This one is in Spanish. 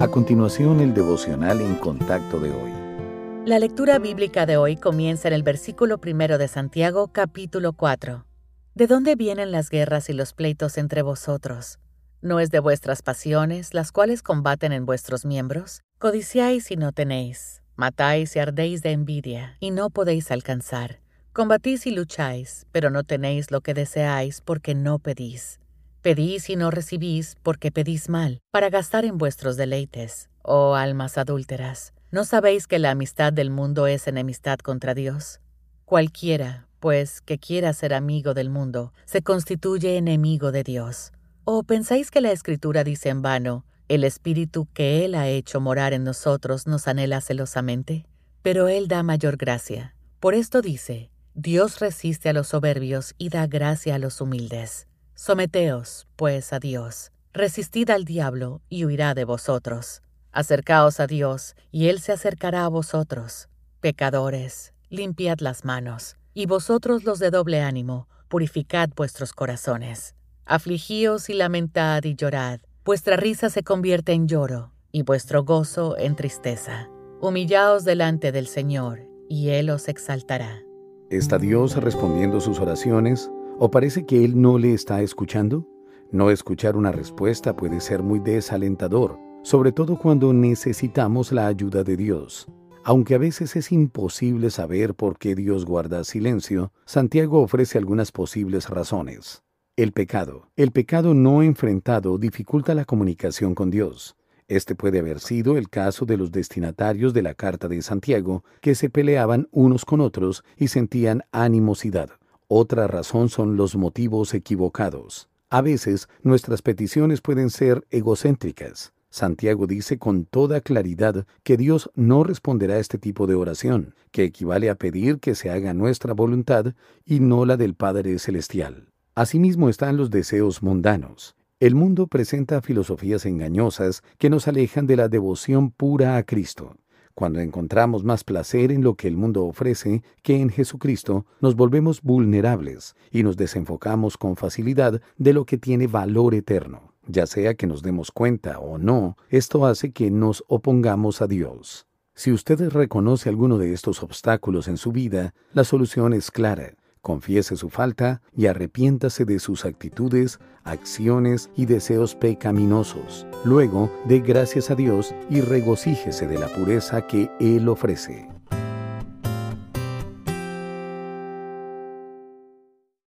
A continuación, el devocional en contacto de hoy. La lectura bíblica de hoy comienza en el versículo primero de Santiago, capítulo 4. ¿De dónde vienen las guerras y los pleitos entre vosotros? ¿No es de vuestras pasiones, las cuales combaten en vuestros miembros? Codiciáis y no tenéis, matáis y ardéis de envidia, y no podéis alcanzar. Combatís y lucháis, pero no tenéis lo que deseáis porque no pedís. Pedís y no recibís porque pedís mal, para gastar en vuestros deleites. Oh almas adúlteras, ¿no sabéis que la amistad del mundo es enemistad contra Dios? Cualquiera, pues, que quiera ser amigo del mundo, se constituye enemigo de Dios. ¿O pensáis que la Escritura dice en vano, el Espíritu que Él ha hecho morar en nosotros nos anhela celosamente? Pero Él da mayor gracia. Por esto dice, Dios resiste a los soberbios y da gracia a los humildes. Someteos, pues, a Dios. Resistid al diablo, y huirá de vosotros. Acercaos a Dios, y Él se acercará a vosotros. Pecadores, limpiad las manos, y vosotros los de doble ánimo, purificad vuestros corazones. Afligíos y lamentad y llorad. Vuestra risa se convierte en lloro, y vuestro gozo en tristeza. Humillaos delante del Señor, y Él os exaltará. ¿Está Dios respondiendo sus oraciones? ¿O parece que Él no le está escuchando? No escuchar una respuesta puede ser muy desalentador, sobre todo cuando necesitamos la ayuda de Dios. Aunque a veces es imposible saber por qué Dios guarda silencio, Santiago ofrece algunas posibles razones. El pecado. El pecado no enfrentado dificulta la comunicación con Dios. Este puede haber sido el caso de los destinatarios de la carta de Santiago, que se peleaban unos con otros y sentían animosidad. Otra razón son los motivos equivocados. A veces nuestras peticiones pueden ser egocéntricas. Santiago dice con toda claridad que Dios no responderá a este tipo de oración, que equivale a pedir que se haga nuestra voluntad y no la del Padre Celestial. Asimismo están los deseos mundanos. El mundo presenta filosofías engañosas que nos alejan de la devoción pura a Cristo. Cuando encontramos más placer en lo que el mundo ofrece que en Jesucristo, nos volvemos vulnerables y nos desenfocamos con facilidad de lo que tiene valor eterno. Ya sea que nos demos cuenta o no, esto hace que nos opongamos a Dios. Si usted reconoce alguno de estos obstáculos en su vida, la solución es clara. Confiese su falta y arrepiéntase de sus actitudes, acciones y deseos pecaminosos. Luego, dé gracias a Dios y regocíjese de la pureza que Él ofrece.